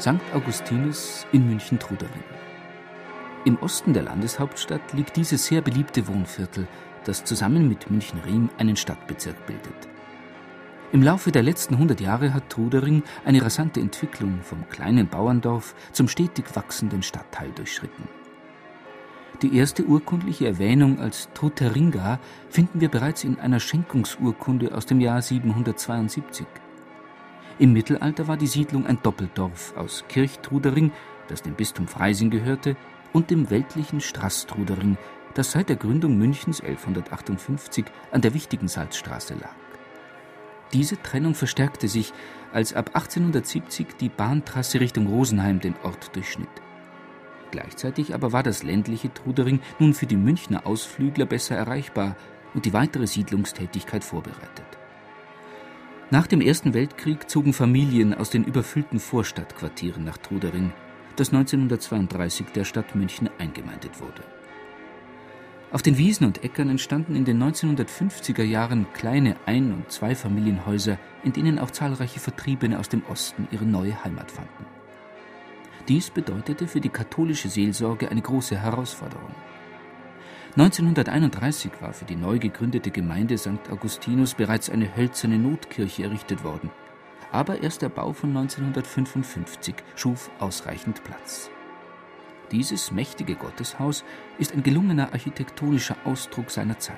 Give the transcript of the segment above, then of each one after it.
St. Augustinus in München-Trudering. Im Osten der Landeshauptstadt liegt dieses sehr beliebte Wohnviertel, das zusammen mit München-Riem einen Stadtbezirk bildet. Im Laufe der letzten 100 Jahre hat Trudering eine rasante Entwicklung vom kleinen Bauerndorf zum stetig wachsenden Stadtteil durchschritten. Die erste urkundliche Erwähnung als Truteringa finden wir bereits in einer Schenkungsurkunde aus dem Jahr 772. Im Mittelalter war die Siedlung ein Doppeldorf aus Kirchtrudering, das dem Bistum Freising gehörte, und dem weltlichen Straßtrudering, das seit der Gründung Münchens 1158 an der wichtigen Salzstraße lag. Diese Trennung verstärkte sich, als ab 1870 die Bahntrasse Richtung Rosenheim den Ort durchschnitt. Gleichzeitig aber war das ländliche Trudering nun für die Münchner Ausflügler besser erreichbar und die weitere Siedlungstätigkeit vorbereitet. Nach dem Ersten Weltkrieg zogen Familien aus den überfüllten Vorstadtquartieren nach Trudering, das 1932 der Stadt München eingemeindet wurde. Auf den Wiesen und Äckern entstanden in den 1950er Jahren kleine Ein- und Zweifamilienhäuser, in denen auch zahlreiche Vertriebene aus dem Osten ihre neue Heimat fanden. Dies bedeutete für die katholische Seelsorge eine große Herausforderung. 1931 war für die neu gegründete Gemeinde St. Augustinus bereits eine hölzerne Notkirche errichtet worden. Aber erst der Bau von 1955 schuf ausreichend Platz. Dieses mächtige Gotteshaus ist ein gelungener architektonischer Ausdruck seiner Zeit.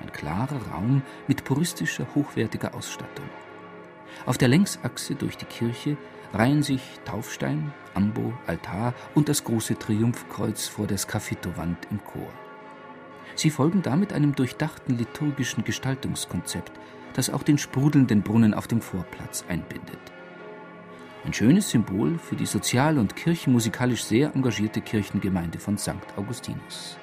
Ein klarer Raum mit puristischer, hochwertiger Ausstattung. Auf der Längsachse durch die Kirche reihen sich Taufstein, Ambo, Altar und das große Triumphkreuz vor der Scaffitowand im Chor. Sie folgen damit einem durchdachten liturgischen Gestaltungskonzept, das auch den sprudelnden Brunnen auf dem Vorplatz einbindet. Ein schönes Symbol für die sozial und kirchenmusikalisch sehr engagierte Kirchengemeinde von St. Augustinus.